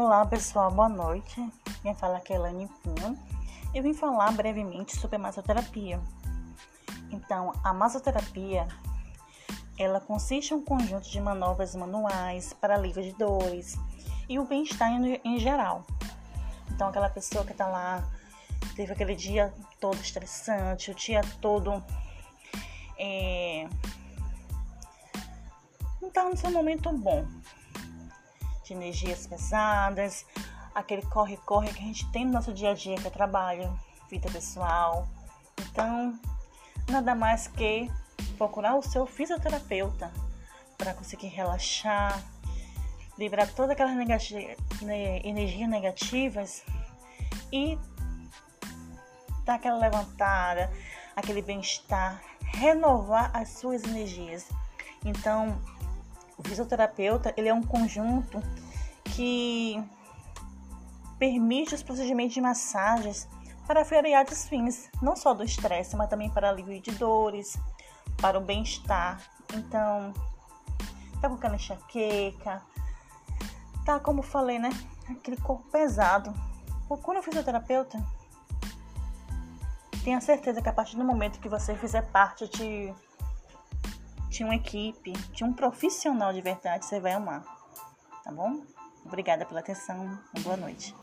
Olá pessoal, boa noite. Quem fala aqui é Elaine Pinho. Eu vim falar brevemente sobre a massoterapia. Então, a massoterapia ela consiste em um conjunto de manobras manuais para alívio de dores e o bem-estar em, em geral. Então, aquela pessoa que está lá, teve aquele dia todo estressante, o dia todo é, não está no seu momento bom de energias pesadas, aquele corre-corre que a gente tem no nosso dia a dia, que é trabalho, vida pessoal. Então, nada mais que procurar o seu fisioterapeuta para conseguir relaxar, livrar todas aquelas né, energias negativas e dar aquela levantada, aquele bem-estar, renovar as suas energias. Então, o fisioterapeuta ele é um conjunto que permite os procedimentos de massagens para variados fins, não só do estresse, mas também para alívio de dores, para o bem-estar. Então, tá com aquela enxaqueca, tá como falei, né? Aquele corpo pesado. Procura um fisioterapeuta. Tenha certeza que a partir do momento que você fizer parte de de uma equipe, de um profissional de verdade, você vai amar. Tá bom? Obrigada pela atenção. Uma boa noite.